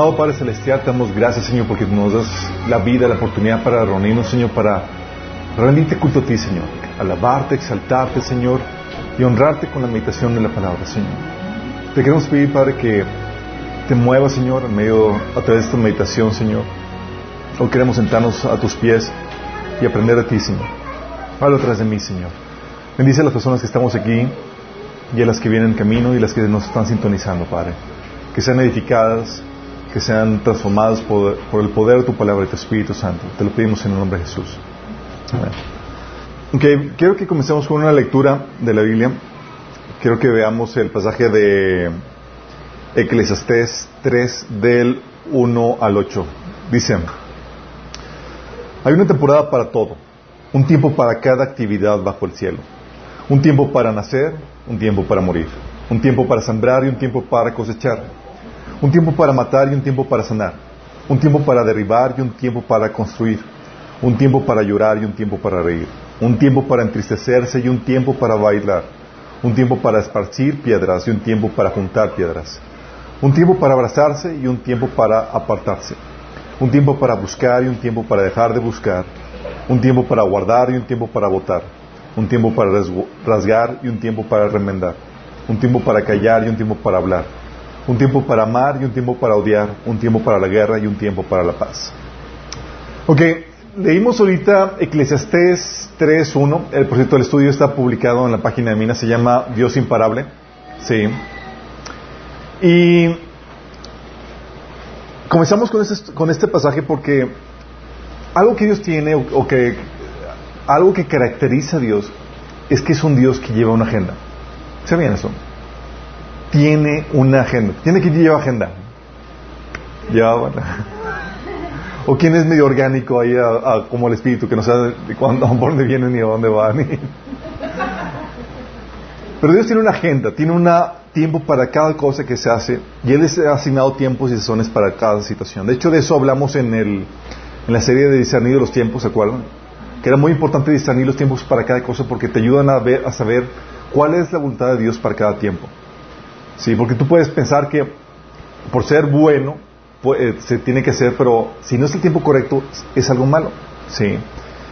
Amado Padre Celestial, te damos gracias, Señor, porque nos das la vida, la oportunidad para reunirnos, Señor, para rendirte culto a ti, Señor. Alabarte, exaltarte, Señor, y honrarte con la meditación de la palabra, Señor. Te queremos pedir, Padre, que te muevas, Señor, en a través de esta meditación, Señor. Hoy queremos sentarnos a tus pies y aprender de ti, Señor. Habla atrás de mí, Señor. Bendice a las personas que estamos aquí y a las que vienen en camino y las que nos están sintonizando, Padre. Que sean edificadas, que sean transformadas por, el poder de tu palabra y tu Espíritu Santo. Te lo pedimos en el nombre de Jesús. Okay, quiero que comencemos con una lectura de la Biblia. Quiero que veamos el pasaje de Eclesiastés 3 del 1 al 8. Dice, hay una temporada para todo, un tiempo para cada actividad bajo el cielo, un tiempo para nacer, un tiempo para morir, un tiempo para sembrar y un tiempo para cosechar, un tiempo para matar y un tiempo para sanar, un tiempo para derribar y un tiempo para construir, un tiempo para llorar y un tiempo para reír, un tiempo para entristecerse y un tiempo para bailar, un tiempo para esparcir piedras y un tiempo para juntar piedras, un tiempo para abrazarse y un tiempo para apartarse un tiempo para buscar y un tiempo para dejar de buscar, un tiempo para guardar y un tiempo para votar, un tiempo para rasgar y un tiempo para remendar, un tiempo para callar y un tiempo para hablar, un tiempo para amar y un tiempo para odiar, un tiempo para la guerra y un tiempo para la paz. Ok, leímos ahorita Eclesiastés 3.1, el proyecto del estudio está publicado en la página de Mina, se llama Dios imparable, sí. Y comenzamos con este, con este pasaje porque algo que Dios tiene o, que algo que caracteriza a Dios es que es un Dios que lleva una agenda. ¿Sabían eso? Tiene una agenda. ¿Tiene que llevar agenda? Ya. O quién es medio orgánico ahí como el espíritu, que no sabe de cuándo, por dónde viene ni a dónde va. Ni... Pero Dios tiene una agenda, tiene un tiempo para cada cosa que se hace y Él les ha asignado tiempos y sesiones para cada situación. De hecho, de eso hablamos en, el, en la serie de discernir los tiempos, ¿se acuerdan? Que era muy importante discernir los tiempos para cada cosa porque te ayudan a, ver, a saber cuál es la voluntad de Dios para cada tiempo. Sí, porque tú puedes pensar que por ser bueno eh, se tiene que hacer, pero si no es el tiempo correcto, es algo malo. Sí.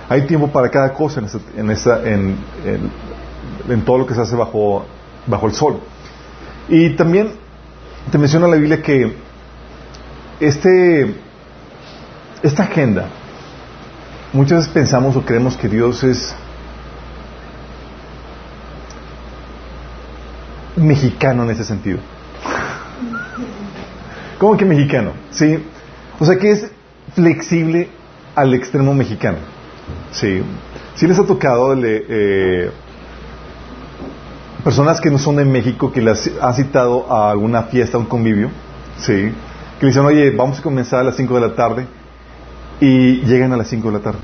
Hay tiempo para cada cosa en, esa, en, en en todo lo que se hace bajo, bajo el sol. Y también te menciona la Biblia que este, esta agenda, muchas veces pensamos o creemos que Dios es mexicano en ese sentido. ¿Cómo que mexicano? Sí. O sea que es flexible al extremo mexicano. Sí. Si les ha tocado eh, personas que no son de México, que las ha citado a alguna fiesta, a un convivio, ¿sí? que le dicen, oye, vamos a comenzar a las 5 de la tarde, y llegan a las 5 de la tarde.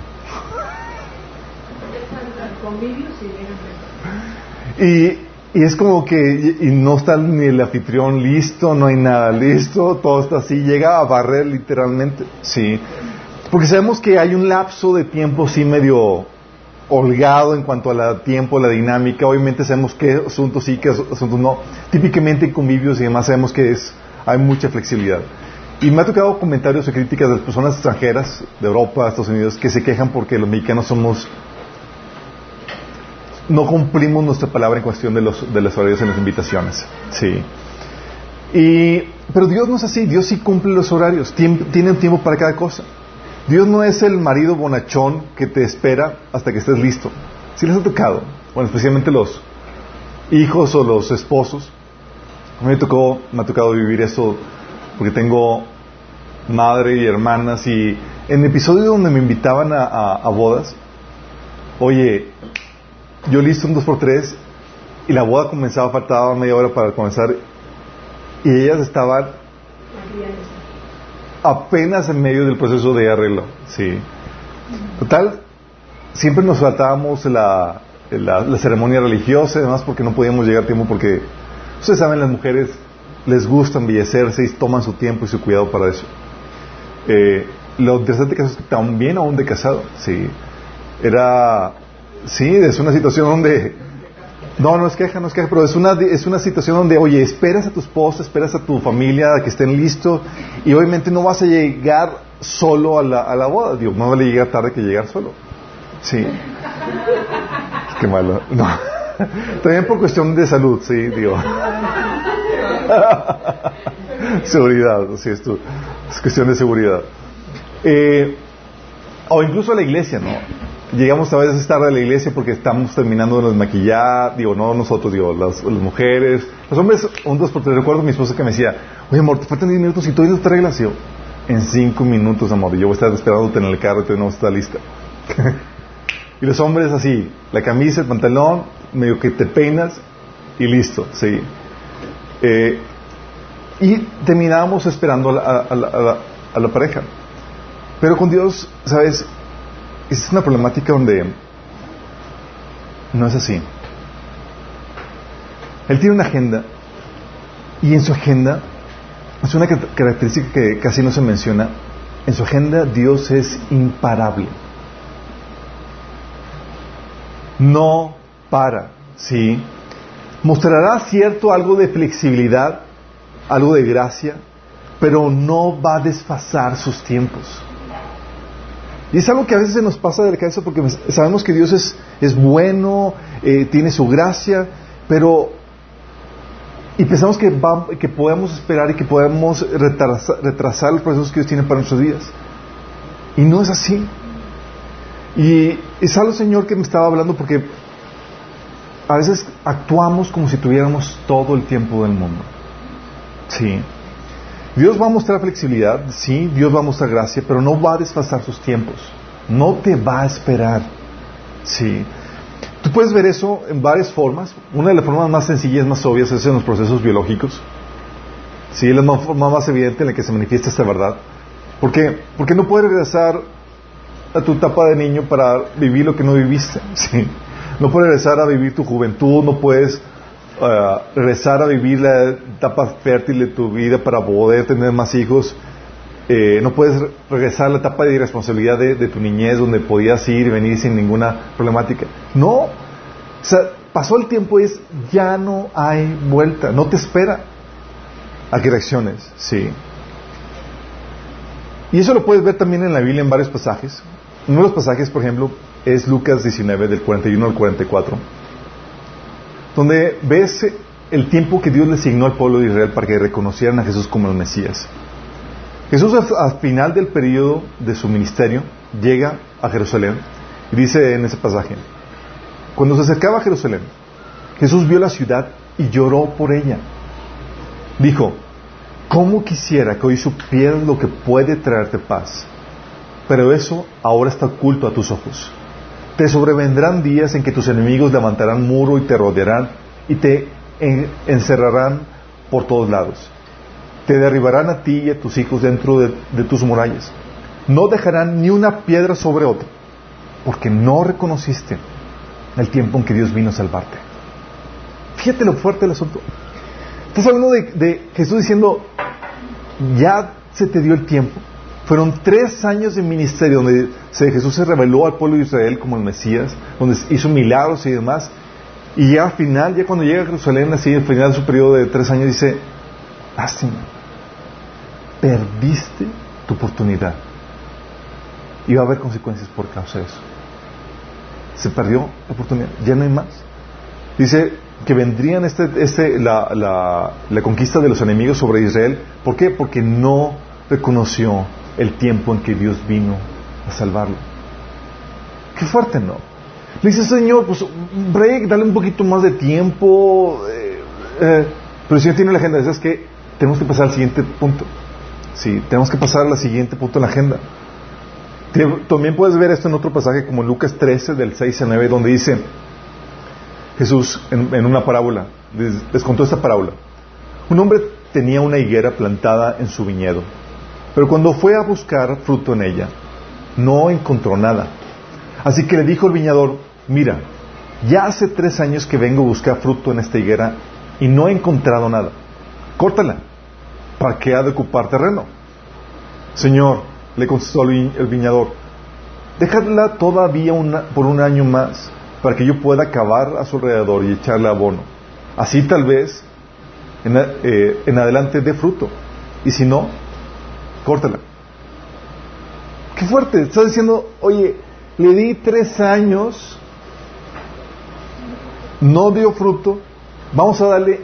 Y, y es como que y no está ni el anfitrión listo, no hay nada listo, todo está así, llega a barrer literalmente, sí. Porque sabemos que hay un lapso de tiempo sí medio holgado en cuanto al tiempo, la dinámica. Obviamente sabemos qué asuntos sí, qué asuntos no. Típicamente en convivios y demás sabemos que es, hay mucha flexibilidad. Y me ha tocado comentarios o críticas de las personas extranjeras, de Europa, Estados Unidos, que se quejan porque los mexicanos somos no cumplimos nuestra palabra en cuestión de los de las horarios en las invitaciones. Sí. Y, pero Dios no es así, Dios sí cumple los horarios, tiene un tiempo para cada cosa. Dios no es el marido bonachón que te espera hasta que estés listo. Si les ha tocado, bueno, especialmente los hijos o los esposos. A mí me, tocó, me ha tocado vivir eso porque tengo madre y hermanas y en episodios donde me invitaban a, bodas, oye, yo listo un 2x3 y la boda comenzaba, faltaba media hora para comenzar y ellas estaban apenas en medio del proceso de arreglo. Sí. Total, siempre nos faltábamos la, la, ceremonia religiosa y demás porque no podíamos llegar a tiempo porque, ustedes saben, las mujeres les gusta embellecerse y toman su tiempo y su cuidado para eso. Eh, lo interesante es que también aún de casado, sí. Era, sí, es una situación donde No, no es queja, no es queja, pero es una, es una situación donde, oye, esperas a tu esposa, esperas a tu familia a que estén listos y obviamente no vas a llegar solo a la, a la boda. Digo, no vale llegar tarde que llegar solo. Sí. Qué malo. No. También por cuestión de salud, sí, digo. seguridad, sí, esto. Es cuestión de seguridad. Eh, o incluso a la iglesia, ¿no? Llegamos a veces tarde a la iglesia porque estamos terminando de maquillar, digo, no nosotros, digo, las, mujeres, los hombres, un dos por tres, recuerdo a mi esposa que me decía, oye amor, te faltan 10 minutos y tú no te arreglas, yo, en 5 minutos, amor, y yo voy a estar esperándote en el carro y tú no está lista. y los hombres así, la camisa, el pantalón, medio que te peinas y listo, sí. Eh, y terminábamos esperando a la, a la pareja. Pero con Dios, ¿sabes? Es una problemática donde no es así. Él tiene una agenda y en su agenda es una característica que casi no se menciona. En su agenda Dios es imparable. No para, ¿sí? Mostrará cierto algo de flexibilidad, algo de gracia, pero no va a desfasar sus tiempos. Y es algo que a veces se nos pasa de la cabeza porque sabemos que Dios es, es bueno, eh, tiene su gracia, pero... Y pensamos que, que podemos esperar y que podemos retrasar, retrasar los procesos que Dios tiene para nuestros días. Y no es así. Y es algo, Señor, que me estaba hablando porque a veces actuamos como si tuviéramos todo el tiempo del mundo. Sí. Dios va a mostrar flexibilidad, sí, Dios va a mostrar gracia, pero no va a desfasar sus tiempos. No te va a esperar. Sí. Tú puedes ver eso en varias formas. Una de las formas más sencillas, más obvias, es en los procesos biológicos. Sí, es la forma más evidente en la que se manifiesta esta verdad. ¿Por qué? Porque no puedes regresar a tu etapa de niño para vivir lo que no viviste. Sí. No puedes regresar a vivir tu juventud, no puedes uh, regresar a vivir la etapa fértil de tu vida para poder tener más hijos. Eh, no puedes regresar a la etapa de irresponsabilidad de, tu niñez donde podías ir y venir sin ninguna problemática. No. O sea, pasó el tiempo y es, ya no hay vuelta, no te espera a que reacciones. Sí. Y eso lo puedes ver también en la Biblia en varios pasajes. Uno de los pasajes, por ejemplo, es Lucas 19, del 41 al 44 donde ves el tiempo que Dios le asignó al pueblo de Israel para que reconocieran a Jesús como el Mesías. Jesús al final del periodo de su ministerio llega a Jerusalén y dice en ese pasaje, cuando se acercaba a Jerusalén, Jesús vio la ciudad y lloró por ella. Dijo, ¿cómo quisiera que hoy supieras lo que puede traerte paz? Pero eso ahora está oculto a tus ojos. Te sobrevendrán días en que tus enemigos levantarán muro y te rodearán y te encerrarán por todos lados. Te derribarán a ti y a tus hijos dentro de, tus murallas. No dejarán ni una piedra sobre otra, porque no reconociste el tiempo en que Dios vino a salvarte. Fíjate lo fuerte del asunto. Estás hablando de, de Jesús diciendo, ya se te dio el tiempo, fueron tres años de ministerio donde Jesús se reveló al pueblo de Israel como el Mesías, donde hizo milagros y demás. Y ya al final, ya cuando llega a Jerusalén, así al final de su periodo de tres años, dice, lástima, perdiste tu oportunidad. Y va a haber consecuencias por causa de eso. Se perdió la oportunidad, ya no hay más. Dice que vendrían este, este, la, la, la conquista de los enemigos sobre Israel. ¿Por qué? Porque no reconoció el tiempo en que Dios vino a salvarlo. Qué fuerte, ¿no? Le dice, Señor, pues break, dale un poquito más de tiempo. Eh, eh". pero el Señor tiene la agenda. Es que tenemos que pasar al siguiente punto. Sí, tenemos que pasar al siguiente punto en la agenda. También puedes ver esto en otro pasaje como Lucas 13, del 6 a 9, donde dice Jesús en, en una parábola, les, les contó esta parábola. Un hombre tenía una higuera plantada en su viñedo pero cuando fue a buscar fruto en ella, no encontró nada. Así que le dijo el viñador, mira, ya hace tres años que vengo a buscar fruto en esta higuera y no he encontrado nada. Córtala. ¿Para qué ha de ocupar terreno? Señor, le contestó el viñador, déjala todavía por un año más para que yo pueda acabar a su alrededor y echarle abono. Así tal vez en, eh, en adelante dé fruto. Y si no, córtala. Qué fuerte. Estás diciendo, oye, le di tres años, no dio fruto, vamos a darle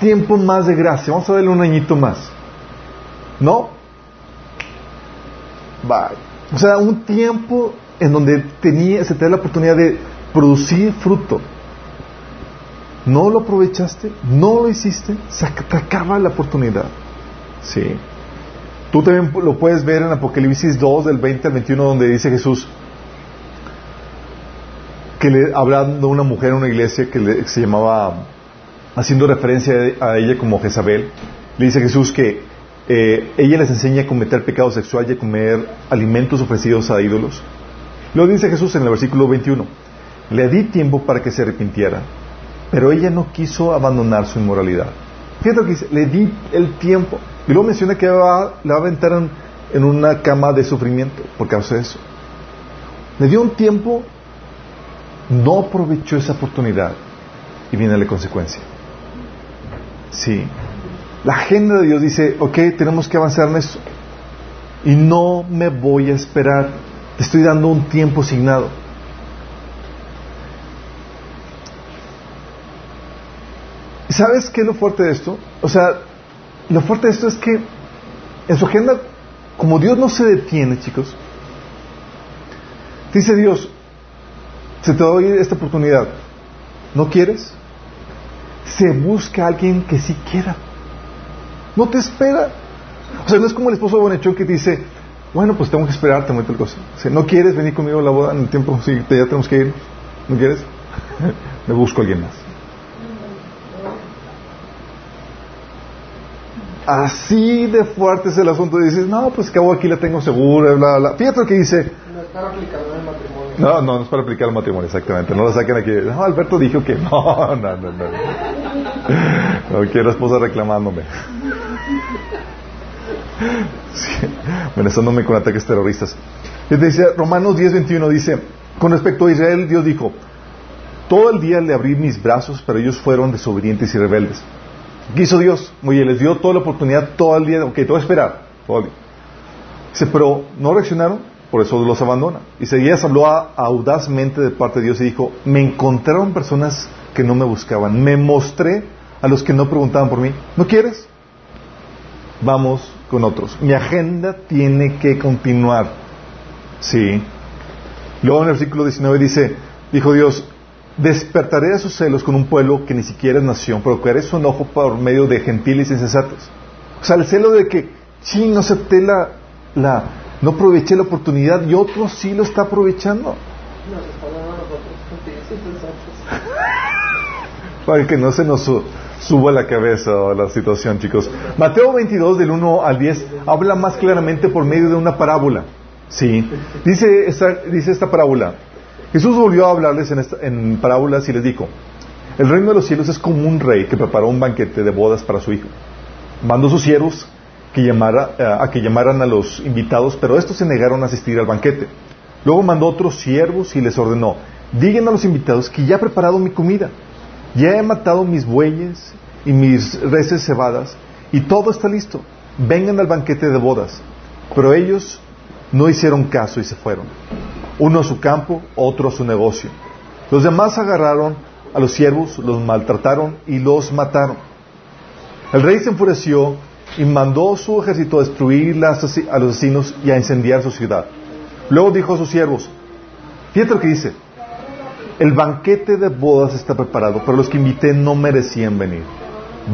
tiempo más de gracia, vamos a darle un añito más. ¿No? Bye. O sea, un tiempo en donde tenía, se te da la oportunidad de producir fruto. No lo aprovechaste, no lo hiciste, se acaba la oportunidad. Sí. Tú también lo puedes ver en Apocalipsis 2, del 20 al 21, donde dice Jesús que le hablando a una mujer en una iglesia que, se llamaba, haciendo referencia a ella como Jezabel, le dice Jesús que eh, ella les enseña a cometer pecado sexual y a comer alimentos ofrecidos a ídolos. Lo dice Jesús en el versículo 21. Le di tiempo para que se arrepintiera, pero ella no quiso abandonar su inmoralidad. Fíjate lo que dice, le di el tiempo. Y luego menciona que la va a aventar en, una cama de sufrimiento por causa de eso. Le dio un tiempo, no aprovechó esa oportunidad y viene la consecuencia. Sí. La agenda de Dios dice, ok, tenemos que avanzar en esto. Y no me voy a esperar. Te estoy dando un tiempo asignado. ¿Sabes qué es lo fuerte de esto? O sea, lo fuerte de esto es que en su agenda, como Dios no se detiene, chicos, dice Dios, se te doy esta oportunidad, ¿no quieres? Se busca a alguien que sí quiera. No te espera. O sea, no es como el esposo de Bonechón que dice, bueno, pues tengo que esperarte, tal cosa. O ¿no quieres venir conmigo a la boda en el tiempo? Sí, ya tenemos que ir. ¿No quieres? Me busco a alguien más. Así de fuerte es el asunto. Y dices, no, pues que aquí la tengo segura, bla, bla. Fíjate lo que dice. No es para aplicar el matrimonio. No, no, no es para aplicar el matrimonio, exactamente. No lo saquen aquí. No, Alberto dijo que no, no, no, no. No quiero esposa reclamándome. Sí, amenazándome con ataques terroristas. Y dice, Romanos 10, 21 dice, con respecto a Israel, Dios dijo, todo el día le abrí mis brazos, pero ellos fueron desobedientes y rebeldes. ¿Qué hizo Dios? Oye, les dio toda la oportunidad todo el día, ok, todo a esperar, todo. Dice, pero no reaccionaron, por eso los abandona. Y Seguías habló audazmente de parte de Dios y dijo, me encontraron personas que no me buscaban, me mostré a los que no preguntaban por mí, ¿no quieres? Vamos con otros. Mi agenda tiene que continuar. Sí. Luego en el versículo 19 dice, dijo Dios, despertaré a sus celos con un pueblo que ni siquiera es nación, provocaré su enojo por medio de gentiles insensatos. O sea, el celo de que, sí, no acepté la, la, no aproveché la oportunidad y otro sí lo está aprovechando. Para que no se nos suba la cabeza la situación, chicos. Mateo 22, del 1 al 10, habla más claramente por medio de una parábola. Sí. Dice dice esta parábola. Jesús volvió a hablarles en, parábolas y les dijo, el reino de los cielos es como un rey que preparó un banquete de bodas para su hijo. Mandó a sus siervos que llamara, eh, a que llamaran a los invitados, pero estos se negaron a asistir al banquete. Luego mandó otros siervos y les ordenó, digan a los invitados que ya he preparado mi comida, ya he matado mis bueyes y mis reses cebadas, y todo está listo. Vengan al banquete de bodas. Pero ellos no hicieron caso y se fueron uno a su campo, otro a su negocio. Los demás agarraron a los siervos, los maltrataron y los mataron. El rey se enfureció y mandó su ejército a destruir a los asesinos y a incendiar su ciudad. Luego dijo a sus siervos, fíjate lo que dice, el banquete de bodas está preparado, pero los que invité no merecían venir.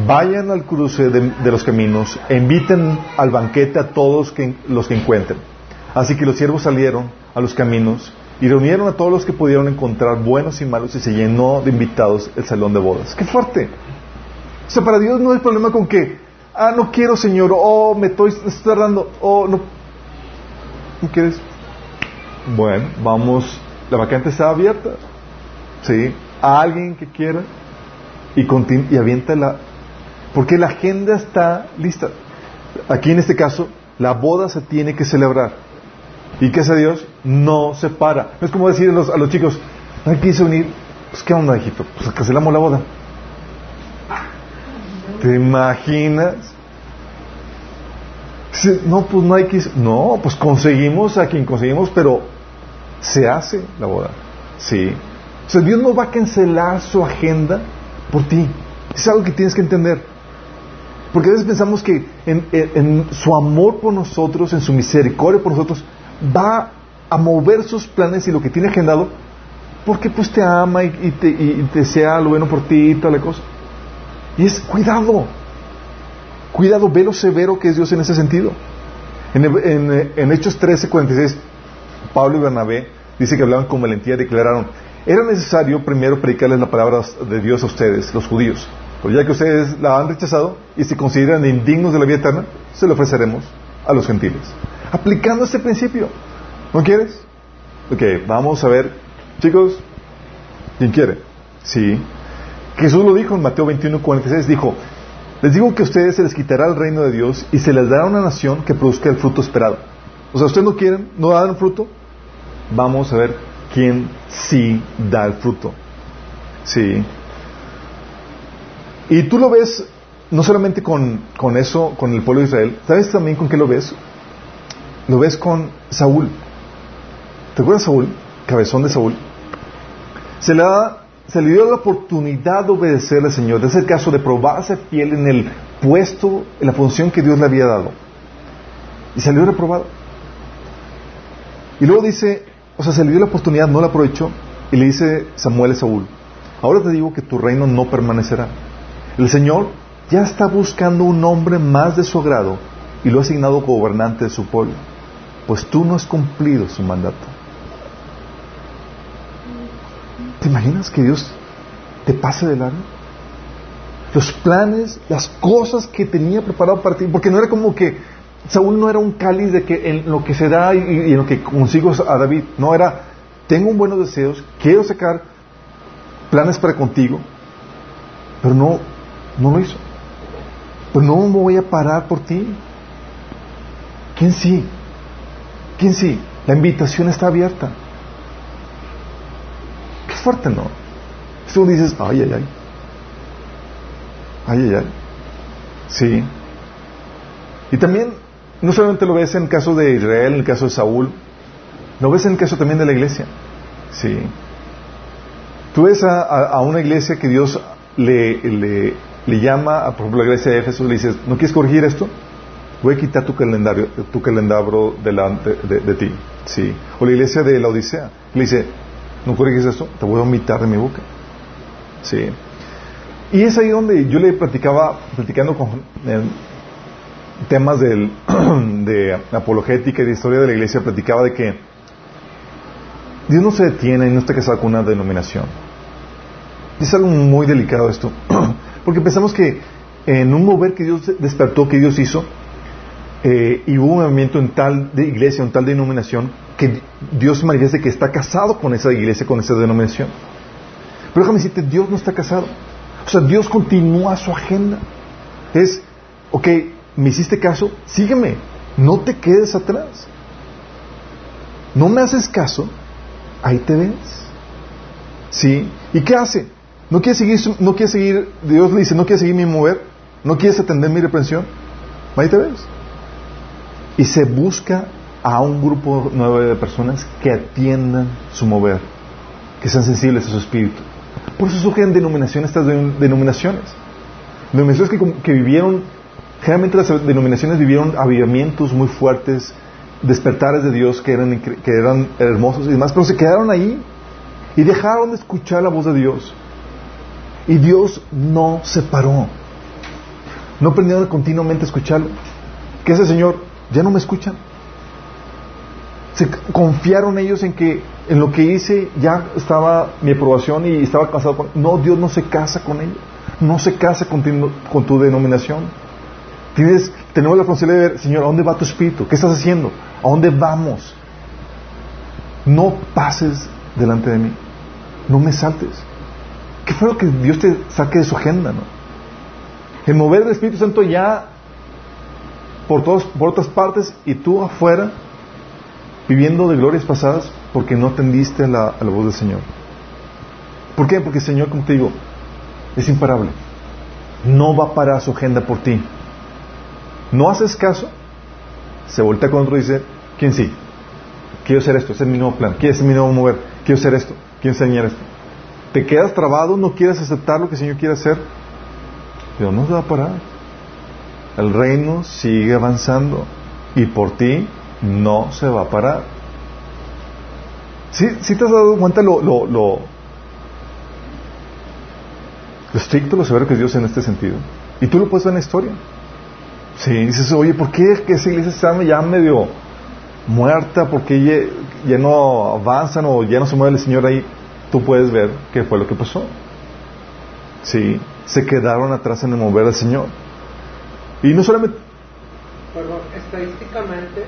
Vayan al cruce de, los caminos e inviten al banquete a todos los que encuentren. Así que los siervos salieron a los caminos y reunieron a todos los que pudieron encontrar, buenos y malos, y se llenó de invitados el salón de bodas. ¡Qué fuerte! O sea, para Dios no hay problema con que, ah, no quiero, Señor, oh, me estoy, tardando, oh, no. ¿No quieres? Bueno, vamos, la vacante está abierta. ¿Sí? A alguien que quiera y, y avienta la. Porque la agenda está lista. Aquí en este caso, la boda se tiene que celebrar. ¿Y qué hace Dios? No se para. es como decir a los, chicos, No quiso venir. Pues, ¿qué onda, hijito? Pues cancelamos la boda. ¿Te imaginas? No, pues no hay que... No, pues conseguimos a quien conseguimos, pero se hace la boda. Sí. O sea, Dios no va a cancelar su agenda por ti. Es algo que tienes que entender. Porque a veces pensamos que en, su amor por nosotros, en su misericordia por nosotros, va a mover sus planes y lo que tiene agendado, porque pues te ama y, te, y desea lo bueno por ti y toda la cosa. Y es cuidado. Cuidado, ve lo severo que es Dios en ese sentido. En, en, en Hechos 13, 46, Pablo y Bernabé dice que hablaban con valentía y declararon, era necesario primero predicarles la palabra de Dios a ustedes, los judíos. Pero ya que ustedes la han rechazado y se consideran indignos de la vida eterna, se lo ofreceremos a los gentiles. Aplicando este principio. ¿No quieres? Ok, vamos a ver. Chicos, ¿quién quiere? Sí. Jesús lo dijo en Mateo 21, 46, dijo, les digo que a ustedes se les quitará el reino de Dios y se les dará una nación que produzca el fruto esperado. O sea, ustedes no quieren, no dan fruto, vamos a ver quién sí da el fruto. Sí. Y tú lo ves no solamente con, con, eso, con el pueblo de Israel, ¿sabes también con qué lo ves? Lo ves con Saúl. ¿Te acuerdas Saúl? Cabezón de Saúl. Se le, se le dio la oportunidad de obedecerle al Señor, de hacer caso, de probarse fiel en el puesto, en la función que Dios le había dado. Y salió reprobado. Y luego dice, o sea, se le dio la oportunidad, no la aprovechó, y le dice Samuel a Saúl, ahora te digo que tu reino no permanecerá. El Señor ya está buscando un hombre más de su agrado y lo ha asignado gobernante de su pueblo, pues tú no has cumplido su mandato. ¿Te imaginas que Dios te pase de largo? Los planes, las cosas que tenía preparado para ti, porque no era como que Saúl no era un cáliz de que en lo que se da y, en lo que consigo a David. No era, tengo buenos deseos, quiero sacar planes para contigo, pero no, no lo hizo. Pero no me voy a parar por ti. ¿Quién sí? ¿Quién sí? La invitación está abierta. Qué fuerte, ¿no? Tú dices, ay, ay, ay. Ay, ay, ay. Sí. Y también no solamente lo ves en el caso de Israel, en el caso de Saúl, lo ves en el caso también de la iglesia. Sí. Tú ves a, una iglesia que Dios le, le, llama, a, por ejemplo, la iglesia de Éfeso, le dices, ¿no quieres corregir esto? Voy a quitar tu calendario, tu calendario delante de, ti. Sí. O la iglesia de la Odisea, le dice, ¿no corriges esto? Te voy a omitar de mi boca. Sí. Y es ahí donde yo le platicaba, platicando con, temas de apologética y de historia de la iglesia platicaba de que Dios no se detiene y no está casado con una denominación. Es algo muy delicado esto, porque pensamos que en un mover que Dios despertó, que Dios hizo, eh, y hubo un movimiento en tal de iglesia, en tal denominación, que Dios manifiesta que está casado con esa iglesia, con esa denominación. Pero déjame decirte, Dios no está casado. O sea, Dios continúa su agenda. Es, ok, me hiciste caso, sígueme, no te quedes atrás. No me haces caso, ahí te ves. ¿Sí? ¿Y qué hace? ¿No quiere seguir, no quiere seguir, Dios le dice, no quiere seguir mi mover? ¿No quieres atender mi reprensión? Ahí te ves. Y se busca a un grupo nuevo de personas que atiendan su mover, que sean sensibles a su espíritu. Por eso surgen denominaciones, estas denominaciones. Denominaciones que, vivieron Generalmente las denominaciones vivieron avivamientos muy fuertes, despertares de Dios que eran, que eran hermosos y demás, pero se quedaron ahí y dejaron de escuchar la voz de Dios. Y Dios no se paró. No aprendieron continuamente a escucharlo. ¿Qué hace el Señor? Ya no me escuchan. Se confiaron ellos en que en lo que hice ya estaba mi aprobación y estaba casado con... No, Dios no se casa con ellos. No se casa con tu denominación. Tienes, tenemos la responsabilidad de ver, Señor, ¿a dónde va tu espíritu? ¿Qué estás haciendo? ¿A dónde vamos? No pases delante de mí. No me saltes. ¿Qué fue lo que Dios te saque de su agenda? El mover del Espíritu Santo ya por, todos, por otras partes y tú afuera viviendo de glorias pasadas porque no atendiste a la, la voz del Señor. ¿Por qué? Porque el Señor, como te digo, es imparable. No va a parar su agenda por ti. No haces caso, se voltea con otro y dice, ¿quién sí? Quiero hacer esto, ese es mi nuevo plan, quiero hacer mi nuevo mover, quiero hacer esto, quiero enseñar esto. Te quedas trabado, no quieres aceptar lo que el Señor quiere hacer, pero no se va a parar. El reino sigue avanzando y por ti no se va a parar. ¿Sí, te has dado cuenta lo, lo, lo, estricto, lo severo que es Dios en este sentido? Y tú lo puedes ver en la historia. Sí, dices, oye, ¿por qué esa iglesia está ya medio muerta? ¿Por qué ya, no avanzan o ya no se mueve el Señor ahí? Tú puedes ver qué fue lo que pasó. Sí, se quedaron atrás en el mover al Señor. Y no solamente... Perdón, estadísticamente,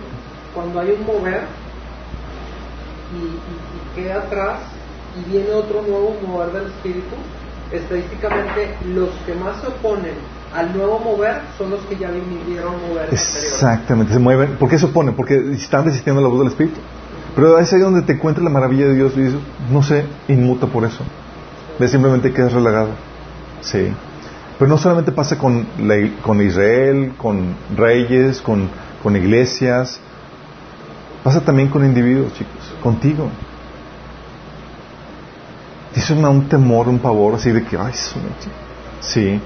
cuando hay un mover y, queda atrás y viene otro nuevo mover del Espíritu, estadísticamente los que más se oponen al nuevo mover son los que ya vinieron mover. Exactamente, se mueven. ¿Por qué se oponen? Porque están resistiendo la voz del Espíritu. Pero es ahí donde te encuentras la maravilla de Dios y dices, no sé, inmuta por eso. Ves, simplemente quedas relagado. Sí. Pero no solamente pasa con, con Israel, con reyes, con, iglesias, pasa también con individuos, chicos, contigo. Dice un temor, un pavor así de que, ay, sí.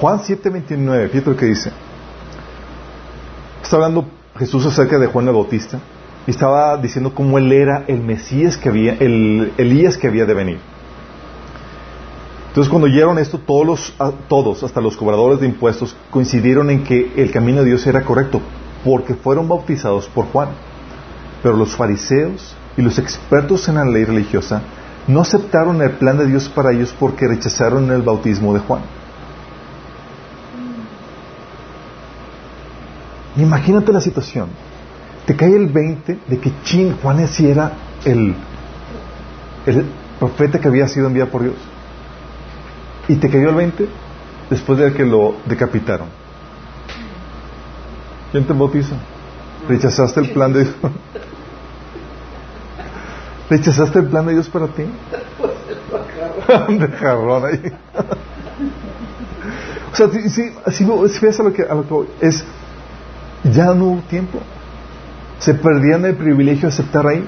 Juan 7:29, fíjate lo que dice. Está hablando Jesús acerca de Juan el Bautista y estaba diciendo cómo él era el Mesías que había, el Elías que había de venir. Entonces cuando oyeron esto, todos, los, todos, hasta los cobradores de impuestos, coincidieron en que el camino de Dios era correcto, porque fueron bautizados por Juan. Pero los fariseos y los expertos en la ley religiosa no aceptaron el plan de Dios para ellos porque rechazaron el bautismo de Juan. Imagínate la situación. Te cae el 20 de que Chin, Juan sí era el, el profeta que había sido enviado por Dios y te cayó el 20 después de que lo decapitaron. ¿Quién te bautiza? ¿Rechazaste el plan de Dios? ¿Rechazaste el plan de Dios para ti? de jarrón ahí. o sea, si, si, ves a lo que, a lo que es, ya no hubo tiempo. Se perdían el privilegio de aceptar ahí.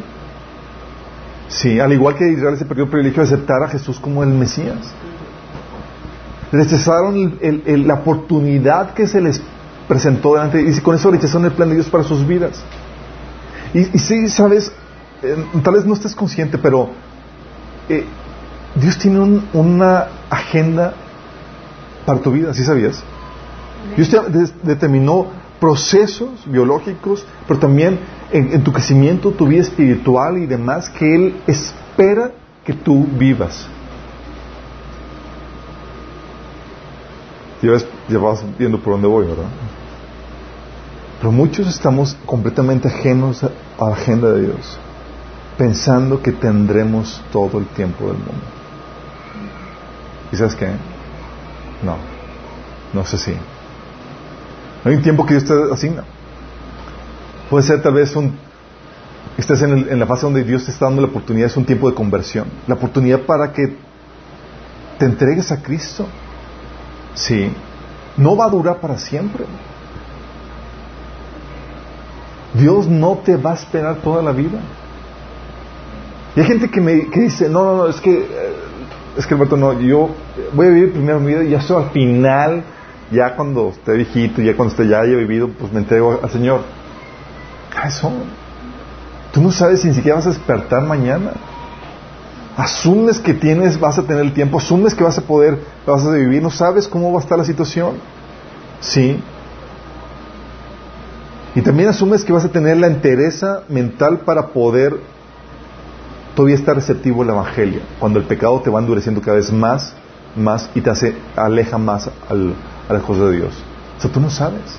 Sí, al igual que Israel se perdió el privilegio de aceptar a Jesús como el Mesías rechazaron la oportunidad que se les presentó delante y con eso rechazaron el plan de Dios para sus vidas. Y, y sí, sabes, eh, tal vez no estés consciente, pero eh, Dios tiene una agenda para tu vida, ¿sí sabías? Dios determinó procesos biológicos, pero también en, tu crecimiento, tu vida espiritual y demás, que Él espera que tú vivas. Ya, vas viendo por dónde voy, ¿verdad? Pero muchos estamos completamente ajenos a la agenda de Dios, pensando que tendremos todo el tiempo del mundo. ¿Y sabes qué? No, no es así. No hay un tiempo que Dios te asigna. Puede ser tal vez un... Estés en, en la fase donde Dios te está dando la oportunidad, es un tiempo de conversión. La oportunidad para que te entregues a Cristo Sí. No va a durar para siempre. Dios no te va a esperar toda la vida. Y hay gente que me dice, no, no, no, es que, eh, es que Alberto, no, yo voy a vivir primero mi vida y estoy al final, ya cuando esté viejito, ya cuando esté ya haya vivido, pues me entrego al Señor. Eso. Tú no sabes si ni siquiera vas a despertar mañana. Asumes que tienes, vas a tener el tiempo, asumes que vas a poder, vas a vivir, no sabes cómo va a estar la situación. Sí. Y también asumes que vas a tener la entereza mental para poder todavía estar receptivo al Evangelio, cuando el pecado te va endureciendo cada vez más, más y te hace, aleja más al, a de Dios. O sea, tú no sabes.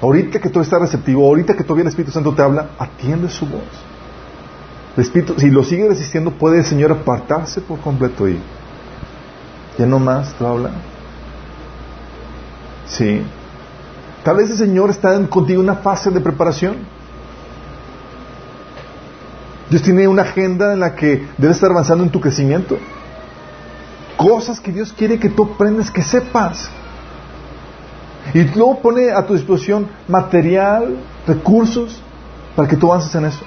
Ahorita que tú estás receptivo, ahorita que todavía el Espíritu Santo te habla, atiende su voz. Si lo sigue resistiendo, puede el Señor apartarse por completo y ya no más te habla. Sí. Tal vez el Señor está contigo en una fase de preparación. Dios tiene una agenda en la que debes estar avanzando en tu crecimiento. cosas que Dios quiere que tú aprendas, que sepas. Y luego pone a tu disposición material, recursos, para que tú avances en eso.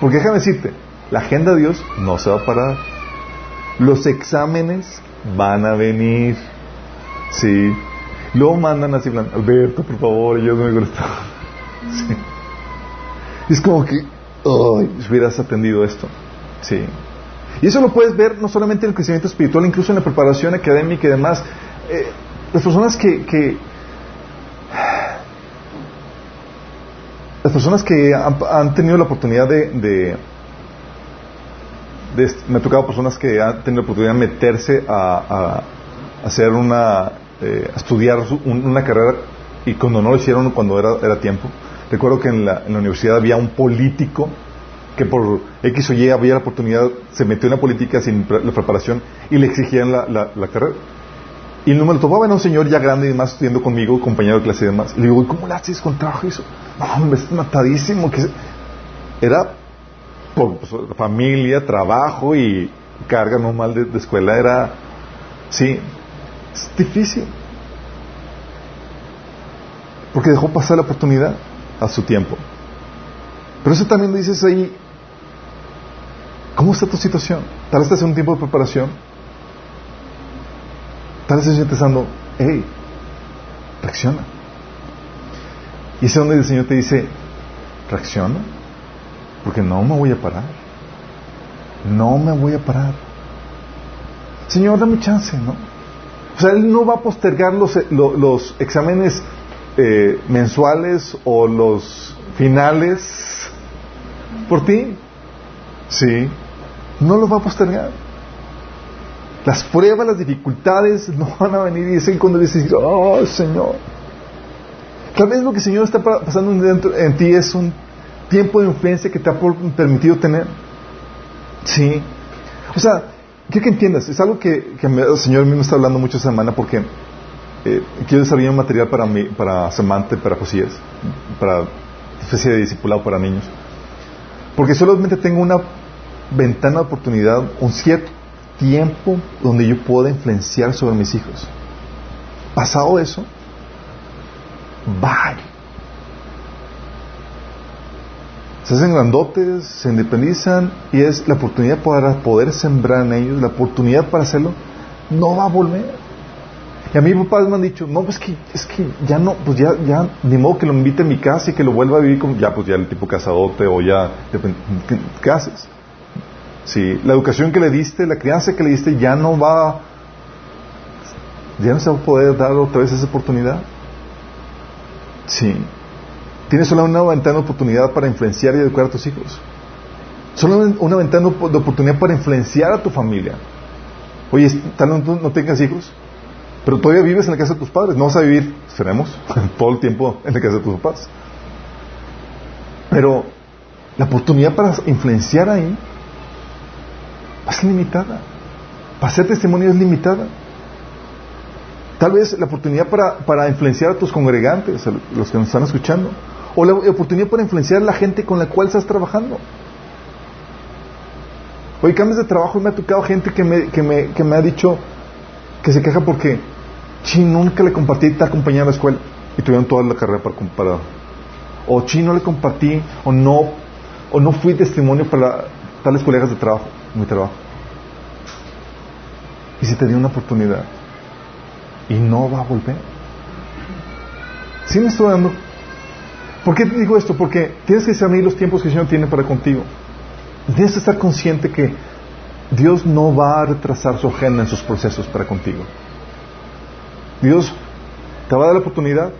Porque déjame decirte, la agenda de Dios no se va a parar. Los exámenes van a venir. Sí. Luego mandan así, Alberto, por favor, yo no me gusta. Sí. es como que, ay, si hubieras atendido esto. Sí. Y eso lo puedes ver no solamente en el crecimiento espiritual, incluso en la preparación académica y demás. Eh, las personas que, que, las personas que han, tenido la oportunidad de, me ha tocado personas que han tenido la oportunidad de meterse a, a hacer una eh, estudiar una carrera y cuando no lo hicieron cuando era, era tiempo recuerdo que en la, en la universidad había un político que por X o Y había la oportunidad, se metió en la política sin la preparación y le exigían la, la, carrera. Y no me lo topaba, era un señor ya grande y demás estudiando conmigo, compañero de clase y demás. Y le digo, ¿cómo le haces con trabajo eso? No, me matadísimo. Que era por pues, familia, trabajo y carga normal de, de escuela. Era, sí, es difícil. Porque dejó pasar la oportunidad a su tiempo. Pero eso también dices ahí, ¿Cómo está tu situación? Tal vez estás en un tiempo de preparación. Tal vez estás pensando, hey, reacciona. Y es donde el Señor te dice, reacciona, porque no me voy a parar. No me voy a parar. Señor, dame chance, ¿no? O sea, Él no va a postergar los, los, exámenes eh, mensuales o los finales por ti. Sí no lo va a postergar. Las pruebas, las dificultades no van a venir y es cuando dices, oh Señor. Tal vez lo que el Señor está pasando dentro en ti es un tiempo de influencia que te ha permitido tener. Sí. O sea, quiero que entiendas, es algo que, el Señor mismo está hablando mucho esta semana porque eh, quiero desarrollar un material para mí, para Semante, para Josías, para especie de discipulado para niños. Porque solamente tengo una ventana de oportunidad, un cierto tiempo donde yo pueda influenciar sobre mis hijos. Pasado eso, bye. Se hacen grandotes, se independizan y es la oportunidad para poder sembrar en ellos, la oportunidad para hacerlo, no va a volver. Y a mí papás me han dicho, no, pues que, es que ya no, pues ya, ya, ni modo que lo invite a mi casa y que lo vuelva a vivir como, ya, pues ya el tipo casadote o ya, ¿qué haces? Sí, la educación que le diste, la crianza que le diste ya no va, ya no se va a poder dar otra vez esa oportunidad. Sí. Tienes solo una ventana de oportunidad para influenciar y educar a tus hijos. Solo una ventana de oportunidad para influenciar a tu familia. Oye, tal vez no tengas hijos, pero todavía vives en la casa de tus padres. No vas a vivir, esperemos, todo el tiempo en la casa de tus papás. Pero la oportunidad para influenciar ahí es limitada. Para ser testimonio es limitada. Tal vez la oportunidad para, para influenciar a tus congregantes, a los que nos están escuchando, o la oportunidad para influenciar a la gente con la cual estás trabajando. Hoy cambias de trabajo y me ha tocado gente que me, que me, que me ha dicho que se queja porque chino nunca le compartí tal compañía a la escuela y tuvieron toda la carrera para comparar. O chino le compartí o no, o no fui testimonio para tales colegas de trabajo mi trabajo. Y si te dio una oportunidad y no va a volver. ¿Sí me estoy dando? ¿Por qué te digo esto? Porque tienes que saber los tiempos que el Señor tiene para contigo. Tienes que estar consciente que Dios no va a retrasar su agenda en sus procesos para contigo. Dios te va a dar la oportunidad,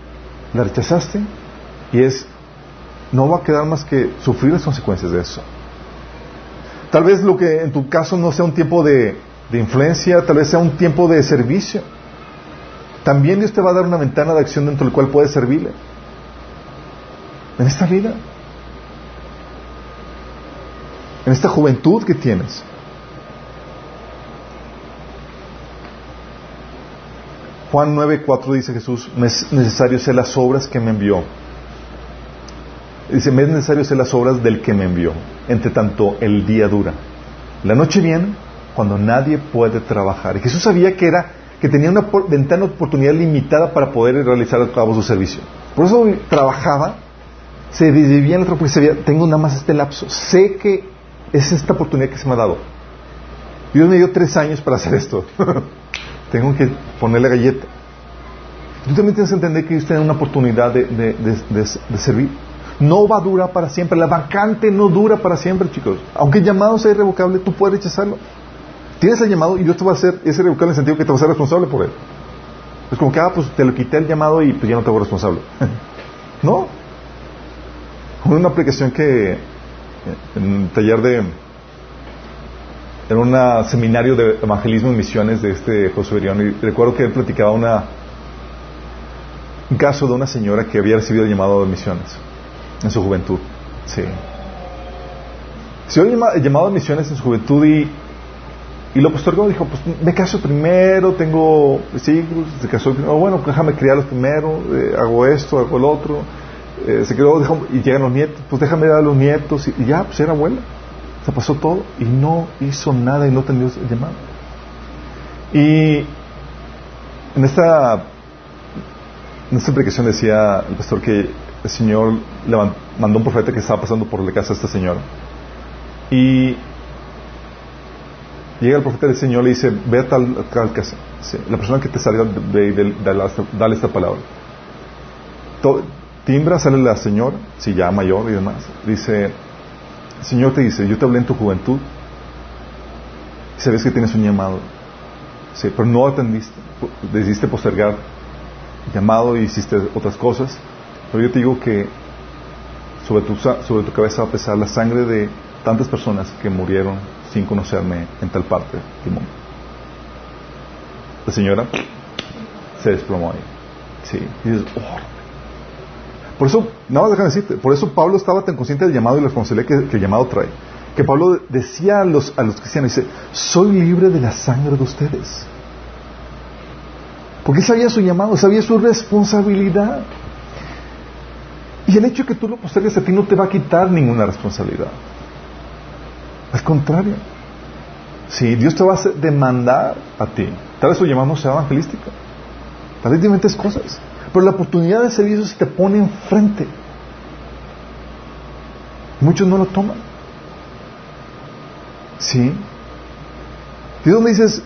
la rechazaste y es, no va a quedar más que sufrir las consecuencias de eso. Tal vez lo que en tu caso no sea un tiempo de, influencia, tal vez sea un tiempo de servicio. También Dios te va a dar una ventana de acción dentro del cual puedes servirle. En esta vida. En esta juventud que tienes. Juan 9:4 dice Jesús, es necesario hacer las obras que me envió. Dice, me es necesario hacer las obras del que me envió. Entre tanto, el día dura. La noche viene cuando nadie puede trabajar. Y Jesús sabía que era que tenía una ventana de oportunidad limitada para poder realizar a cabo su servicio. Por eso trabajaba, se vivía en otro porque sabía, tengo nada más este lapso, sé que es esta oportunidad que se me ha dado. Dios me dio tres años para hacer esto. tengo que ponerle galleta. Tú también tienes que entender que Dios tiene una oportunidad de, de, servir. No va a durar para siempre. La vacante no dura para siempre, chicos. Aunque el llamado sea irrevocable, tú puedes rechazarlo. Tienes el llamado y Dios te va a hacer ese irrevocable en el sentido que te va a ser responsable por él. Es como que, ah, pues te lo quité el llamado y pues ya no te hago responsable. no. Una aplicación que en un taller de en un seminario de evangelismo y misiones de este José Berión y recuerdo que él platicaba una, un caso de una señora que había recibido el llamado de misiones en su juventud. Sí. Se el llamado de misiones en su juventud y, y lo postergó, dijo, pues me caso primero, tengo, sí, se casó primero, bueno, déjame criarlos primero, eh, hago esto, hago el otro, eh, se quedó, y llegan los nietos, pues déjame dar a los nietos y, ya, pues era abuela pasó todo y no hizo nada y no tenía el llamado. Y en esta, en esta predicación decía el pastor que el Señor le mandó un profeta que estaba pasando por la casa de esta señora. Y llega el profeta del Señor y le dice, ve a tal, casa. la persona que te salga, de, dale esta palabra. timbra, sale la señora, si ya mayor y demás. Dice, Señor te dice, yo te hablé en tu juventud y sabes que tienes un llamado, sí, pero no atendiste, decidiste postergar llamado y hiciste otras cosas, pero yo te digo que sobre tu, sobre tu cabeza va a pesar la sangre de tantas personas que murieron sin conocerme en tal parte del mundo. La señora se desplomó ahí. Sí. Y dices, oh, por eso, nada más déjame decirte, por eso Pablo estaba tan consciente del llamado y la responsabilidad que, el llamado trae. Que Pablo decía a los, a los cristianos, dice, soy libre de la sangre de ustedes. Porque sabía su llamado, sabía su responsabilidad. Y el hecho de que tú lo postergues a ti no te va a quitar ninguna responsabilidad. Al contrario. Si Dios te va a demandar a ti, tal vez no sea evangelístico. Tal vez inventes cosas. Pero la oportunidad de servicio se te pone enfrente. Muchos no lo toman. ¿Sí? ¿Y dónde dices?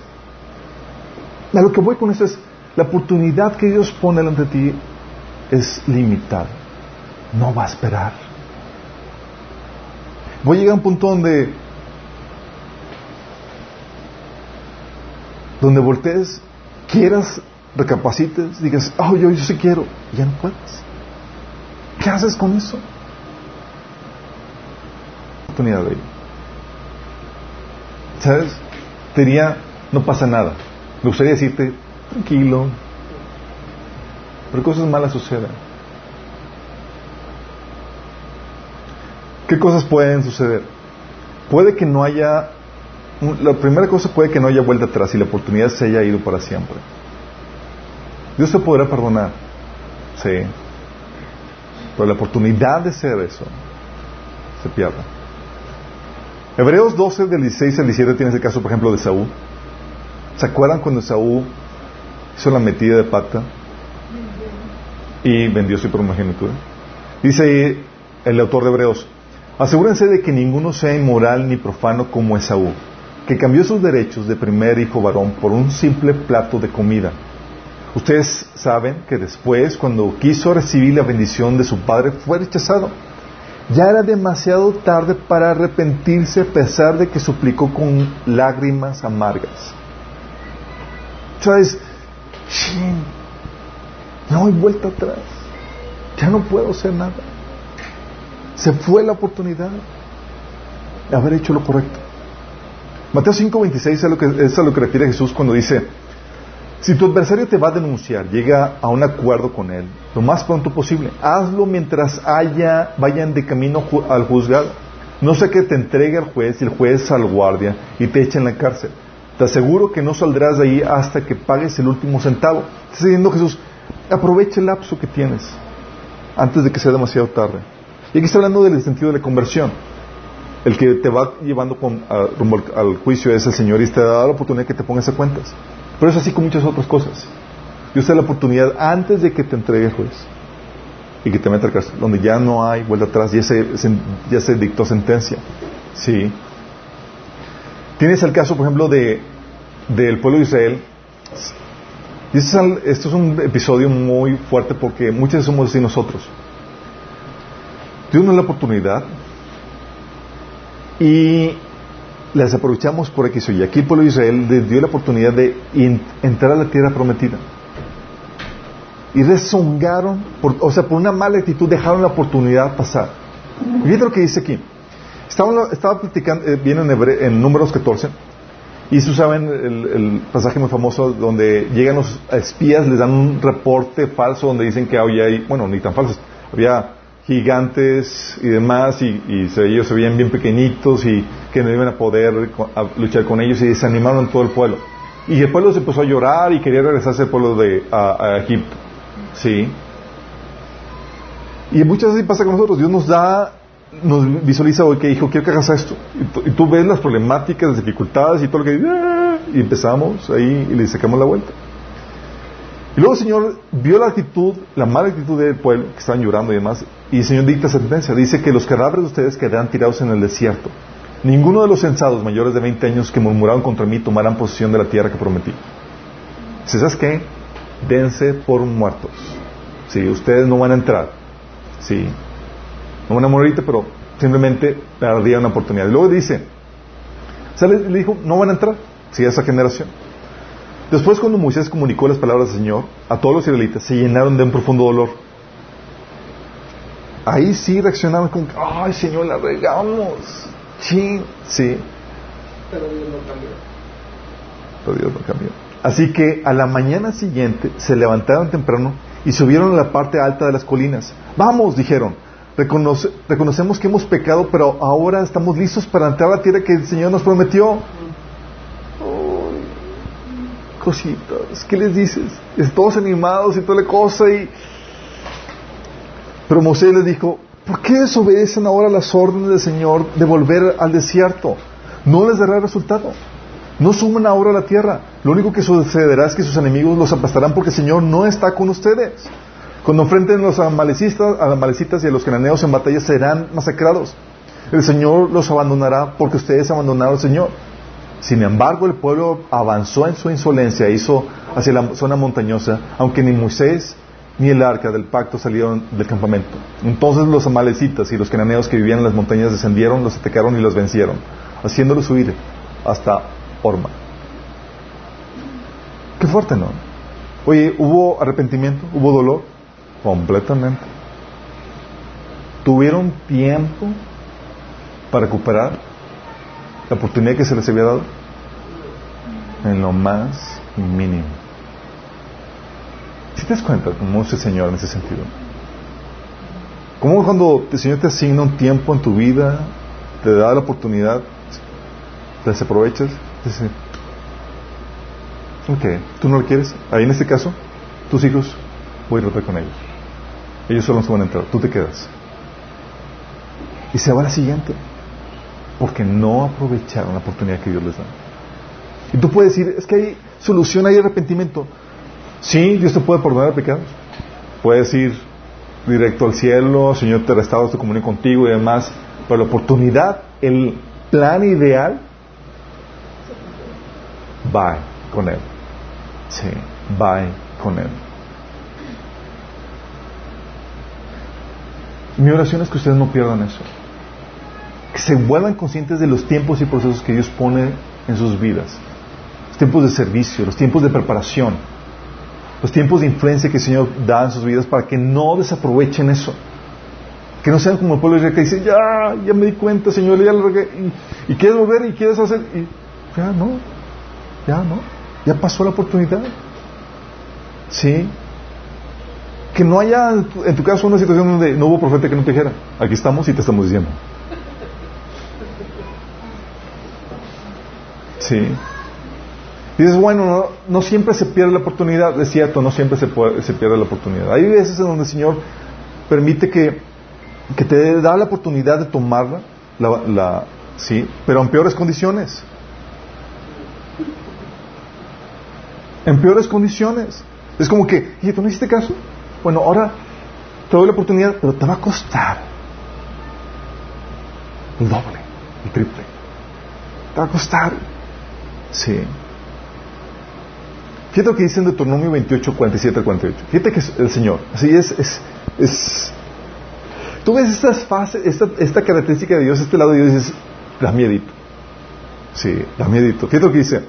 A lo que voy con eso es, la oportunidad que Dios pone delante de ti es limitada. No va a esperar. Voy a llegar a un punto donde donde voltees, quieras recapacites, digas, oh, yo, yo sí quiero, y ya no puedes. ¿Qué haces con eso? Oportunidad de ¿Sabes? Te diría, no pasa nada. Me gustaría decirte, tranquilo, pero cosas malas suceden. ¿Qué cosas pueden suceder? Puede que no haya, la primera cosa puede que no haya vuelta atrás y la oportunidad se haya ido para siempre. Dios te podrá perdonar. Sí. Pero la oportunidad de ser eso se pierde. Hebreos 12, del 16 al 17, tienes el caso, por ejemplo, de Saúl. ¿Se acuerdan cuando Saúl hizo la metida de pata y vendió su primogenitura? Dice el autor de Hebreos, asegúrense de que ninguno sea inmoral ni profano como Esaú, que cambió sus derechos de primer hijo varón por un simple plato de comida Ustedes saben que después, cuando quiso recibir la bendición de su padre, fue rechazado. Ya era demasiado tarde para arrepentirse a pesar de que suplicó con lágrimas amargas. ¿Sabes? No hay vuelta atrás. Ya no puedo hacer nada. Se fue la oportunidad de haber hecho lo correcto. Mateo 5:26 es, lo que, es a lo que refiere Jesús cuando dice, si tu adversario te va a denunciar, llega a un acuerdo con él lo más pronto posible. Hazlo mientras haya, vayan de camino al juzgado. No sé que te entregue al juez y el juez al guardia y te eche en la cárcel. Te aseguro que no saldrás de ahí hasta que pagues el último centavo. Está diciendo Jesús, aprovecha el lapso que tienes antes de que sea demasiado tarde. Y aquí está hablando del sentido de la conversión. El que te va llevando rumbo al, juicio es el Señor y te da la oportunidad que te pongas a cuentas. Pero es así con muchas otras cosas. Dios te da la oportunidad antes de que te entregue el juez y que te meta al cárcel, donde ya no hay vuelta atrás, ya se, ya se dictó sentencia. Sí. Tienes el caso, por ejemplo, de, del pueblo de Israel. Este esto es un episodio muy fuerte porque muchas veces somos así nosotros. Da la oportunidad y la desaprovechamos por o Y. Aquí el pueblo de Israel le dio la oportunidad de entrar a la tierra prometida. Y rezongaron, por, o sea, por una mala actitud dejaron la oportunidad pasar. Fíjate lo que dice aquí. Estaba, estaba platicando, eh, viene en, Números 14, y eso saben el, pasaje muy famoso donde llegan los espías, les dan un reporte falso donde dicen que había, bueno, ni tan falsos, había gigantes y demás, y, ellos se veían bien pequeñitos y que no iban a poder luchar con ellos y desanimaron todo el pueblo. Y el pueblo se empezó a llorar y quería regresarse al pueblo de a, Egipto. ¿Sí? Y muchas veces pasa con nosotros. Dios nos da, nos visualiza hoy que dijo, quiero que hagas esto. Y, tú ves las problemáticas, las dificultades y todo lo que... ¡ah! Y empezamos ahí y le sacamos la vuelta. Y luego el Señor vio la actitud, la mala actitud del pueblo, que estaban llorando y demás, y el Señor dicta sentencia. Dice que los cadáveres de ustedes quedarán tirados en el desierto. Ninguno de los censados mayores de 20 años que murmuraron contra mí tomarán posesión de la tierra que prometí. ¿Sabes qué? Dense por muertos. Sí, ustedes no van a entrar. Sí. No van a morir, pero simplemente daría una oportunidad. Y luego dice, ¿sale? le dijo, no van a entrar. Sí, esa generación. Después cuando Moisés comunicó las palabras del Señor a todos los israelitas, se llenaron de un profundo dolor. Ahí sí reaccionaron con, ay Señor, la regamos. Sí, sí. Pero Dios no cambió. Pero Dios no cambió. Así que a la mañana siguiente se levantaron temprano y subieron a la parte alta de las colinas. Vamos, dijeron, reconocemos que hemos pecado, pero ahora estamos listos para entrar a la tierra que el Señor nos prometió cositas. ¿Qué les dices? Es todos animados y toda la cosa. Y... Pero Moisés les dijo, ¿por qué desobedecen ahora las órdenes del Señor de volver al desierto? No les dará resultado. No suman ahora a la tierra. Lo único que sucederá es que sus enemigos los aplastarán porque el Señor no está con ustedes. Cuando enfrenten a los amalecitas, a amalecitas y a los cananeos en batalla serán masacrados. El Señor los abandonará porque ustedes abandonaron al Señor. Sin embargo, el pueblo avanzó en su insolencia, hizo hacia la zona montañosa, aunque ni Moisés ni el arca del pacto salieron del campamento. Entonces los amalecitas y los cananeos que vivían en las montañas descendieron, los atacaron y los vencieron, haciéndolos huir hasta Orma. Qué fuerte, ¿no? Oye, ¿hubo arrepentimiento? ¿Hubo dolor? Completamente. ¿Tuvieron tiempo para recuperar la oportunidad que se les había dado? En lo más mínimo. Si te das cuenta cómo es el Señor en ese sentido? ¿Cómo cuando el Señor te asigna un tiempo en tu vida, te da la oportunidad, te desaprovechas? Dice, ok, ¿tú no lo quieres? Ahí en este caso, tus hijos, voy a tratar con ellos. Ellos solo se van a entrar, tú te quedas. Y se va a la siguiente porque no aprovecharon la oportunidad que Dios les da. Y tú puedes decir, es que hay solución, hay arrepentimiento. Sí, Dios te puede perdonar pecados. Puedes ir directo al cielo, Señor te restaura, te comunica contigo y demás. Pero la oportunidad, el plan ideal, va con Él. Sí, va con Él. Mi oración es que ustedes no pierdan eso se vuelvan conscientes de los tiempos y procesos que Dios pone en sus vidas. Los tiempos de servicio, los tiempos de preparación, los tiempos de influencia que el Señor da en sus vidas para que no desaprovechen eso. Que no sean como el pueblo de Israel que dice, ya, ya me di cuenta, Señor, ya lo y, quieres volver y quieres hacer, y ya no, ya no, ya pasó la oportunidad. Sí. Que no haya en tu caso una situación donde no hubo profeta que no te dijera, aquí estamos y te estamos diciendo. Sí. Dices, bueno, no, siempre se pierde la oportunidad, es cierto, no siempre se, se pierde la oportunidad. Hay veces en donde el Señor permite que, que te da la oportunidad de tomarla, la, sí, pero en peores condiciones. En peores condiciones. Es como que, ¿y tú no hiciste caso? Bueno, ahora te doy la oportunidad, pero te va a costar el doble, el triple. Te va a costar. Sí. Fíjate lo que dice en Deuteronomio 28, 47 48. Fíjate que es el Señor. Así es, es, es. Tú ves estas fases, esta, esta característica de Dios, este lado de Dios, dices, da miedito. Sí, da miedito. Fíjate lo que dice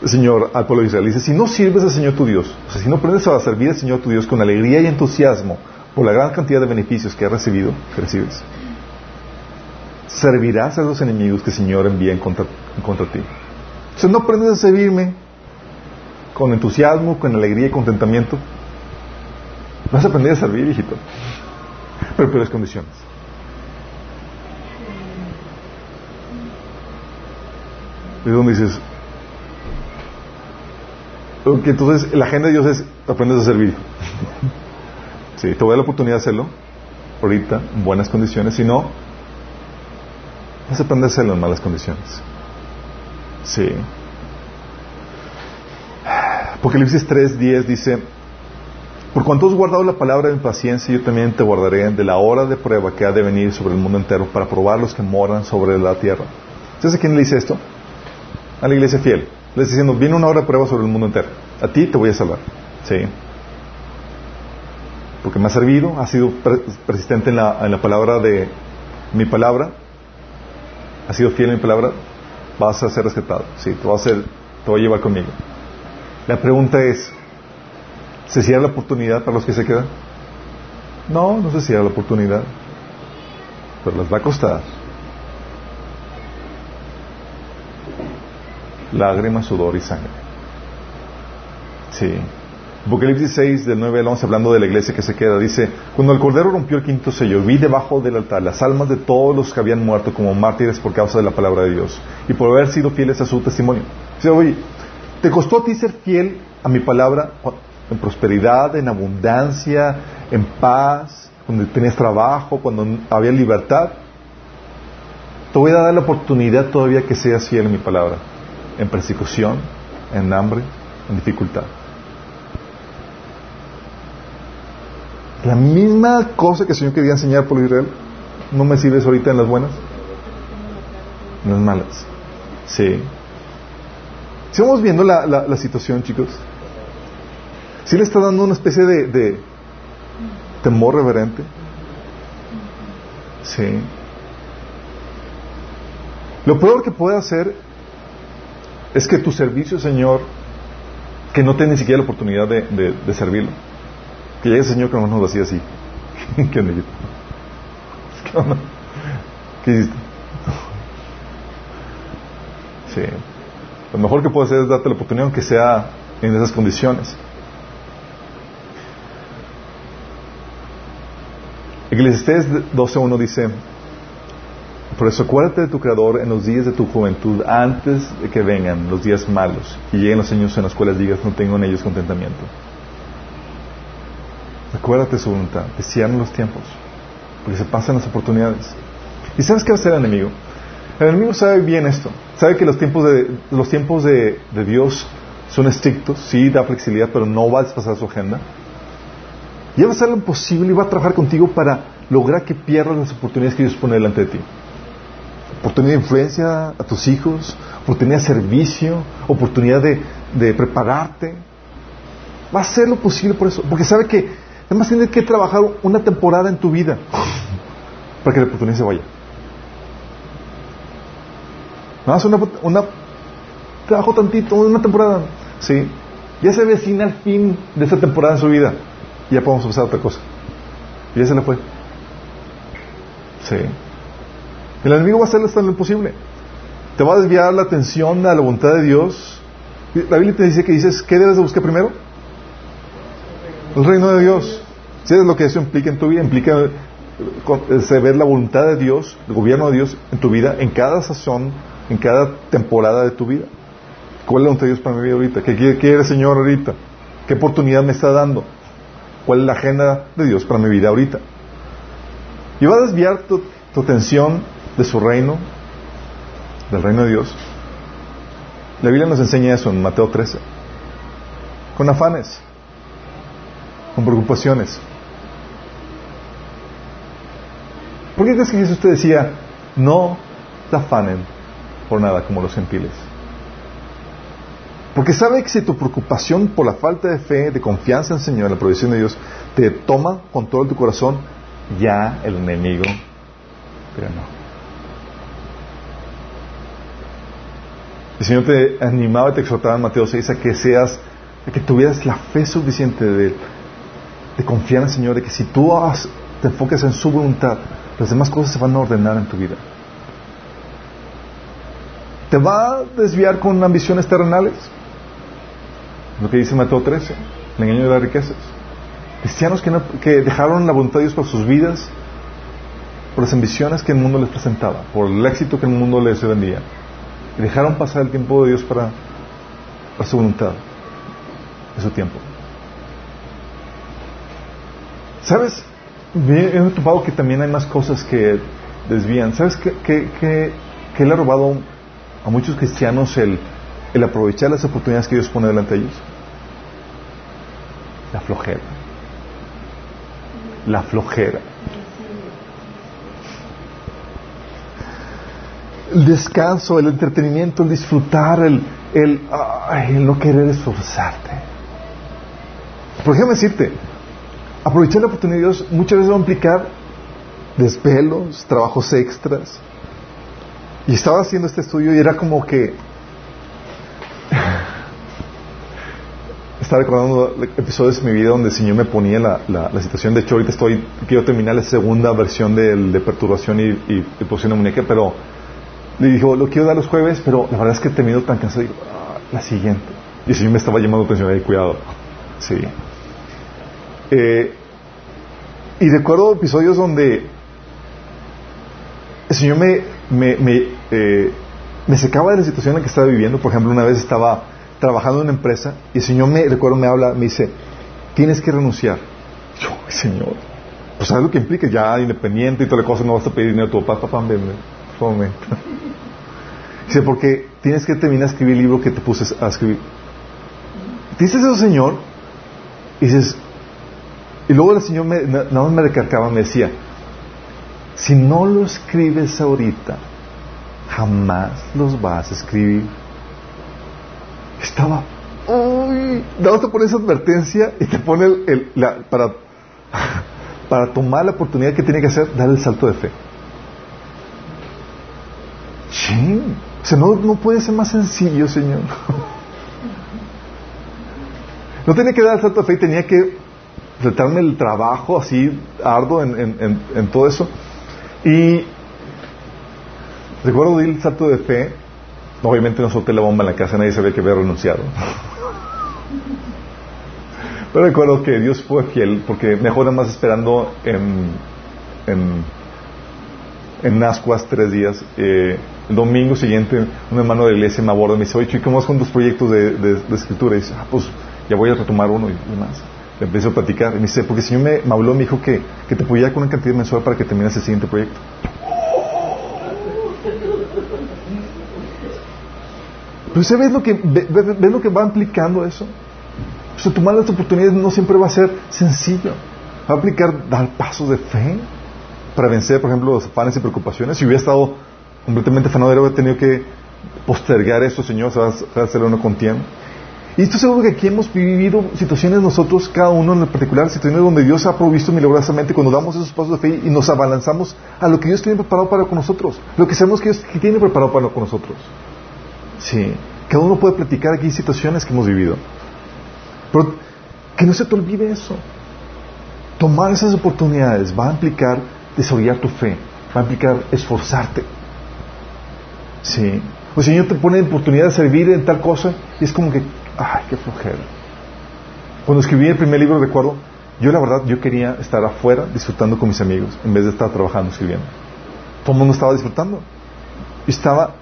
el Señor al pueblo de Israel. Dice, si no sirves al Señor tu Dios, o sea, si no aprendes a servir al Señor tu Dios con alegría y entusiasmo por la gran cantidad de beneficios que has recibido, que recibes, servirás a los enemigos que el Señor envía en contra, en contra ti. O no aprendes a servirme con entusiasmo, con alegría y contentamiento, vas a aprender a servir, hijito. Pero peores condiciones. ¿De dónde dices? Entonces la agenda de Dios es aprendes a servir. sí, te voy a dar la oportunidad de hacerlo ahorita, en buenas condiciones. Si no, vas a aprender a hacerlo en malas condiciones. Sí. Apocalipsis 3.10 dice, por cuanto has guardado la palabra mi paciencia, yo también te guardaré de la hora de prueba que ha de venir sobre el mundo entero para probar los que moran sobre la tierra. ¿Sabes a quién le dice esto? A la iglesia fiel. Le está diciendo, viene una hora de prueba sobre el mundo entero. A ti te voy a salvar. Sí. Porque me ha servido, ha sido persistente en la, en la palabra de mi palabra, ha sido fiel en mi palabra, vas a ser rescatado. Sí, te, va a, hacer, te voy a llevar conmigo. La pregunta es, ¿se cierra la oportunidad para los que se quedan? No, no se cierra la oportunidad, pero les va a costar. Lágrimas, sudor y sangre. Sí. Apocalipsis 6, del 9 al 11, hablando de la iglesia que se queda, dice, cuando el Cordero rompió el quinto sello, vi debajo del altar las almas de todos los que habían muerto como mártires por causa de la palabra de Dios y por haber sido fieles a su testimonio. Dice, oye, ¿Te costó a ti ser fiel a mi palabra en prosperidad, en abundancia, en paz, cuando tenías trabajo, cuando había libertad? Te voy a dar la oportunidad todavía que seas fiel a mi palabra, en persecución, en hambre, en dificultad. La misma cosa que el Señor quería enseñar por Israel, ¿no me sirves ahorita en las buenas? En las malas. Sí. Si vamos viendo la, la, situación, chicos, si le está dando una especie de, de temor reverente. Sí. Lo peor que puede hacer es que tu servicio, Señor, que no tenga ni siquiera la oportunidad de, de servirlo. Que llegue el Señor que no nos hacía así. ¿Qué necesito? ¿Qué hiciste? Sí. Lo mejor que puedes hacer es darte la oportunidad, aunque sea en esas condiciones. Eclesiastés 12.1 dice, por eso acuérdate de tu Creador en los días de tu juventud, antes de que vengan los días malos y lleguen los años en los cuales digas, no tengo en ellos contentamiento. Acuérdate su voluntad, cierren los tiempos, porque se pasan las oportunidades. ¿Y sabes qué va a hacer el enemigo? El enemigo sabe bien esto. Sabe que los tiempos de, los tiempos de, Dios son estrictos, sí, da flexibilidad, pero no va a despasar su agenda. Y va a hacer lo imposible y va a trabajar contigo para lograr que pierdas las oportunidades que Dios pone delante de ti. Oportunidad de influencia a tus hijos, oportunidad de servicio, oportunidad de, de prepararte. Va a hacer lo posible por eso, porque sabe que además tienes que trabajar una temporada en tu vida para que la oportunidad se vaya. Nada más una, una, trabajo tantito, una temporada. Sí. Ya se vecina el fin de esta temporada en su vida. Ya podemos a otra cosa. Y ya se le fue. Sí. El enemigo va a hacer hasta lo imposible. Te va a desviar la atención a la voluntad de Dios. La Biblia te dice que dices, ¿qué debes de buscar primero? El reino de Dios. Si es lo que eso implica en tu vida, implica eh, ver la voluntad de Dios, el gobierno de Dios en tu vida, en cada sazón en cada temporada de tu vida. ¿Cuál es la voluntad de Dios para mi vida ahorita? ¿Qué quiere el Señor ahorita? ¿Qué oportunidad me está dando? ¿Cuál es la agenda de Dios para mi vida ahorita? Y va a desviar tu, atención de su reino, del reino de Dios. La Biblia nos enseña eso en Mateo 13. Con afanes, con preocupaciones. ¿Por qué crees que Jesús te decía, no te afanen por nada como los gentiles? Porque sabe que si tu preocupación por la falta de fe, de confianza en el Señor, en la provisión de Dios, te toma control de tu corazón, ya el enemigo te ganó. El Señor te animaba y te exhortaba en Mateo 6 a que seas, a que tuvieras la fe suficiente de, de confiar en el Señor, de que si tú te enfocas en su voluntad, las demás cosas se van a ordenar en tu vida. ¿Te va a desviar con ambiciones terrenales? Lo que dice Mateo 13, el engaño de las riquezas. Cristianos que, dejaron la voluntad de Dios por sus vidas, por las ambiciones que el mundo les presentaba, por el éxito que el mundo les vendía. Y dejaron pasar el tiempo de Dios para, para su voluntad, de su tiempo. ¿Sabes? He topado que también hay más cosas que desvían. ¿Sabes qué, que, le ha robado a muchos cristianos el, el aprovechar las oportunidades que Dios pone delante de ellos? La flojera. La flojera. el descanso, el entretenimiento, el disfrutar, el, el, no querer esforzarte. Por ejemplo, decirte, aprovechar la oportunidad de Dios muchas veces va a implicar desvelos, trabajos extras. Y estaba haciendo este estudio y era como que estaba recordando episodios de mi vida donde el Señor me ponía la, la, situación. De hecho, ahorita estoy, quiero terminar la segunda versión de, de perturbación y, y, posición demoníaca, pero le dijo, lo quiero dar los jueves, pero la verdad es que he terminado tan cansado. Digo, ah, la siguiente. Y el Señor me estaba llamando atención ahí, cuidado. Sí. Eh, y recuerdo episodios donde el Señor me, me, me, eh, me de la situación en la que estaba viviendo. Por ejemplo, una vez estaba trabajando en una empresa y el Señor me, recuerdo, me habla, me dice, tienes que renunciar. Yo, Señor, pues sabes lo que implica, ya independiente y toda la cosa, no vas a pedir dinero a tu papá, papá, ven, por momento. Dice, porque tienes que terminar de escribir el libro que te puse a escribir. Dices eso, Señor, y dices, y luego el Señor me, nada más me recargaba, me decía, si no lo escribes ahorita, jamás los vas a escribir. Estaba, uy, te pone esa advertencia y te pone el, la, para, para tomar la oportunidad que tiene que hacer, dar el salto de fe. Sí. O sea, no, no puede ser más sencillo, Señor. No tenía que dar el salto de fe, tenía que tratarme el trabajo así arduo en, en, en, todo eso. Y recuerdo el salto de fe. Obviamente no solté la bomba en la casa, nadie sabía que había renunciado. Pero recuerdo que Dios fue fiel porque mejor nada más esperando en, en, en Ascuas tres días. Eh, el domingo siguiente, un hermano de la iglesia me aborda y me dice, oye, ¿cómo vas con tus proyectos de, de, escritura? Y dice, ah, pues ya voy a retomar uno y demás. Le empiezo a platicar. Y me dice, porque el Señor me, me habló, me dijo que, que te podía con una cantidad mensual para que termines el siguiente proyecto. Pero ¿usted ve lo que, ve, lo que va implicando eso? O sea, tomar las oportunidades no siempre va a ser sencillo. Va a aplicar dar pasos de fe para vencer, por ejemplo, los afanes y preocupaciones. Si hubiera estado completamente fanadero, he tenido que postergar eso, Señor, a hacer uno con tiempo. Y estoy seguro que aquí hemos vivido situaciones nosotros, cada uno en particular, situaciones donde Dios ha provisto milagrosamente cuando damos esos pasos de fe y nos abalanzamos a lo que Dios tiene preparado para con nosotros, lo que sabemos que Dios tiene preparado para con nosotros. Sí, cada uno puede platicar aquí situaciones que hemos vivido. Pero que no se te olvide eso. Tomar esas oportunidades va a implicar desarrollar tu fe, va a implicar esforzarte. Sí. O el Señor te pone oportunidad de servir en tal cosa y es como que, ay, qué flojera. Cuando escribí el primer libro, recuerdo, yo la verdad, yo quería estar afuera disfrutando con mis amigos en vez de estar trabajando, escribiendo. Todo el mundo estaba disfrutando. Estaba,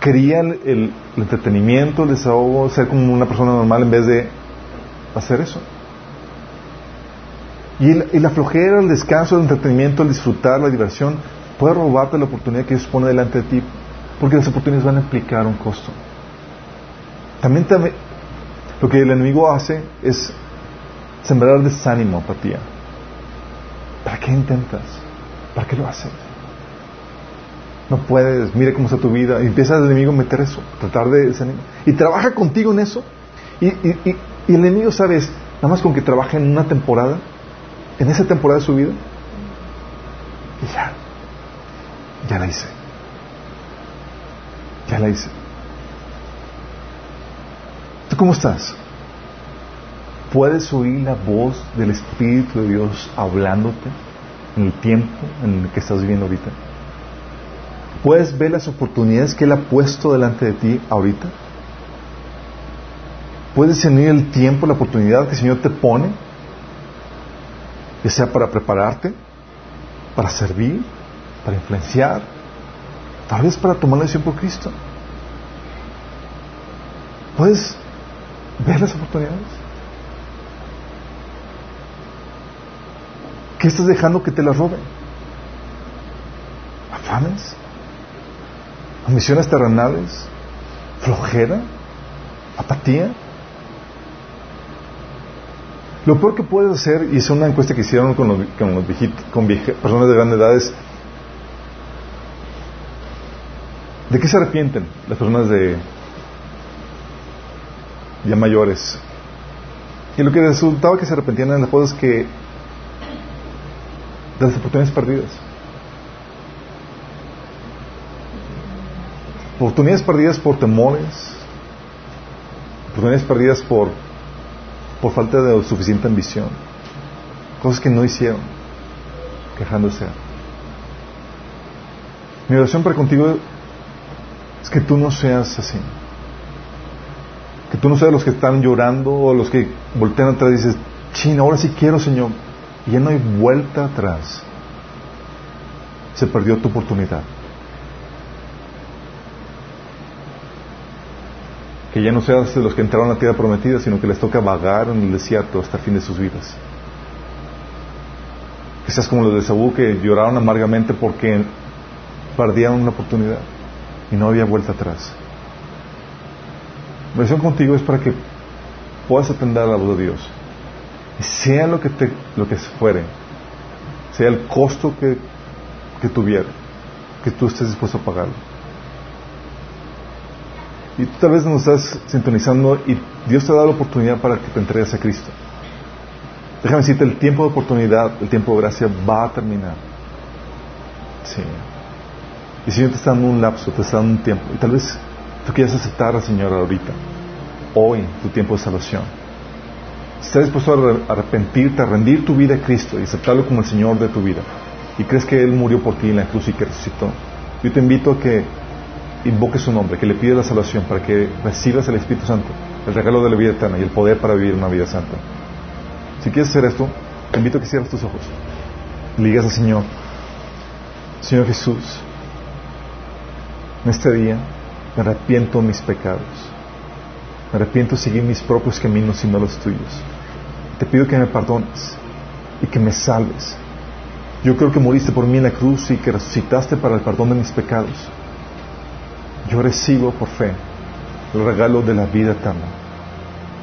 quería el, entretenimiento, el desahogo, ser como una persona normal en vez de hacer eso. Y, y la flojera, el descanso, el entretenimiento, el disfrutar, la diversión, puede robarte la oportunidad que Dios pone delante de ti, porque las oportunidades van a implicar un costo. También, lo que el enemigo hace es sembrar desánimo, apatía. ¿Para qué intentas? ¿Para qué lo haces? No puedes, mire cómo está tu vida. Y empieza el enemigo a meter eso, tratar de desanimar. Y trabaja contigo en eso. Y, y el enemigo, ¿sabes? Nada más con que trabaje en una temporada, en esa temporada de su vida, y ya, ya la hice. Ya la hice. ¿Tú cómo estás? ¿Puedes oír la voz del Espíritu de Dios hablándote en el tiempo en el que estás viviendo ahorita? ¿Puedes ver las oportunidades que Él ha puesto delante de ti ahorita? ¿Puedes discernir el tiempo, la oportunidad que el Señor te pone? Ya sea para prepararte, para servir, para influenciar, tal vez para tomar la decisión por Cristo. ¿Puedes ver las oportunidades? ¿Qué estás dejando que te las roben? ¿Afanes? ¿Ambiciones terrenales? ¿Flojera? ¿Apatía? Lo peor que puedes hacer, y es una encuesta que hicieron con, los, con, los viejitos, con personas de gran edad, es ¿de qué se arrepienten las personas de ya mayores? Y lo que resultaba que se arrepentían eran las cosas que las oportunidades perdidas. Oportunidades perdidas por temores, oportunidades perdidas por por falta de suficiente ambición. Cosas que no hicieron, quejándose. Mi oración para contigo es que tú no seas así. Tú no seas los que están llorando o los que voltean atrás y dices, chino, ahora sí quiero, Señor. Y ya no hay vuelta atrás. Se perdió tu oportunidad. que ya no seas de los que entraron a la tierra prometida, sino que les toca vagar en el desierto hasta el fin de sus vidas. Que seas como los de Saúl que lloraron amargamente porque perdieron una oportunidad y no había vuelta atrás. Mi oración contigo es para que puedas atender a la voz de Dios. Sea lo que, te, lo que fuere, sea el costo que, que tuviera, que tú estés dispuesto a pagarlo. Y tú tal vez nos estás sintonizando y Dios te da la oportunidad para que te entregues a Cristo. Déjame decirte, el tiempo de oportunidad, el tiempo de gracia va a terminar. Sí. Y el Señor te está dando un lapso, te está dando un tiempo. Y tal vez tú quieras aceptar al Señor ahorita, hoy, tu tiempo de salvación. Estás dispuesto a arrepentirte, a rendir tu vida a Cristo y aceptarlo como el Señor de tu vida, y crees que Él murió por ti en la cruz y que resucitó, yo te invito a que invoque su nombre, que le pide la salvación para que recibas el Espíritu Santo, el regalo de la vida eterna y el poder para vivir una vida santa. Si quieres hacer esto, te invito a que cierres tus ojos. Le digas al Señor, Señor Jesús, en este día me arrepiento de mis pecados. Me arrepiento de seguir mis propios caminos y no los tuyos. Te pido que me perdones y que me salves. Yo creo que moriste por mí en la cruz y que resucitaste para el perdón de mis pecados yo recibo por fe el regalo de la vida eterna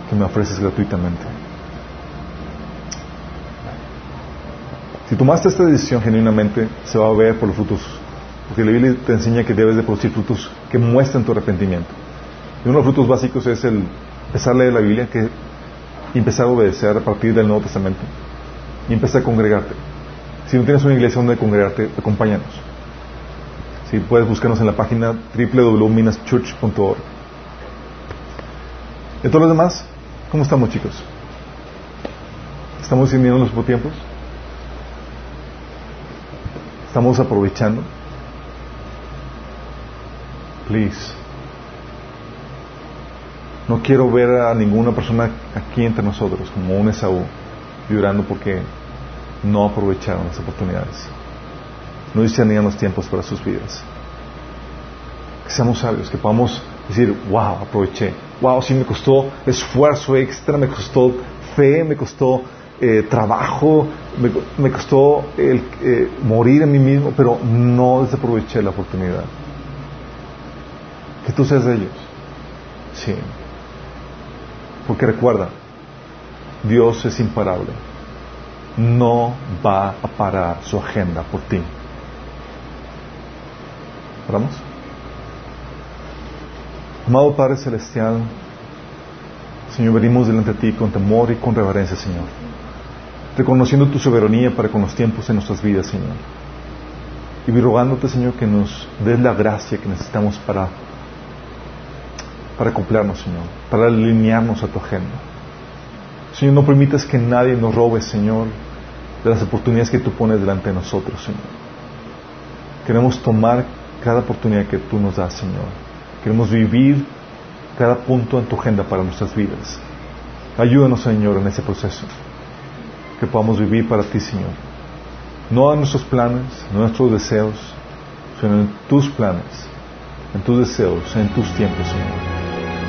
que me ofreces gratuitamente. Si tomaste esta decisión genuinamente, se va a ver por los frutos, porque la Biblia te enseña que debes de producir frutos que muestren tu arrepentimiento. Y uno de los frutos básicos es el empezar a leer la Biblia que, empezar a obedecer a partir del Nuevo Testamento y empezar a congregarte. Si no tienes una iglesia donde congregarte, acompáñanos. Si puedes buscarnos en la página www.minaschurch.org. ¿Y todos los demás? ¿Cómo estamos, chicos? ¿Estamos sirviendo los tiempos? ¿Estamos aprovechando? Please. No quiero ver a ninguna persona aquí entre nosotros como un Esaú llorando porque no aprovecharon las oportunidades no discernían los tiempos para sus vidas. Que seamos sabios, que podamos decir, wow, aproveché, wow, sí me costó esfuerzo extra, me costó fe, me costó eh, trabajo, me, costó el, eh, morir en mí mismo, pero no desaproveché la oportunidad. Tú seas de ellos. Sí. Porque recuerda, Dios es imparable. No va a parar su agenda por ti. ¿Oramos? Amado Padre Celestial, Señor, venimos delante de ti con temor y con reverencia, Señor. Reconociendo tu soberanía para con los tiempos en nuestras vidas, Señor. Y rogándote, Señor, que nos des la gracia que necesitamos para, para cumplirnos, Señor, para alinearnos a tu agenda. Señor, no permitas que nadie nos robe, Señor, de las oportunidades que tú pones delante de nosotros, Señor. Queremos tomar cada oportunidad que tú nos das, Señor Queremos vivir cada punto en tu agenda para nuestras vidas. Ayúdanos, Señor, en ese proceso. Que podamos vivir para ti, Señor. No en nuestros planes, no en nuestros deseos, sino en tus planes, en tus deseos, en tus tiempos, Señor.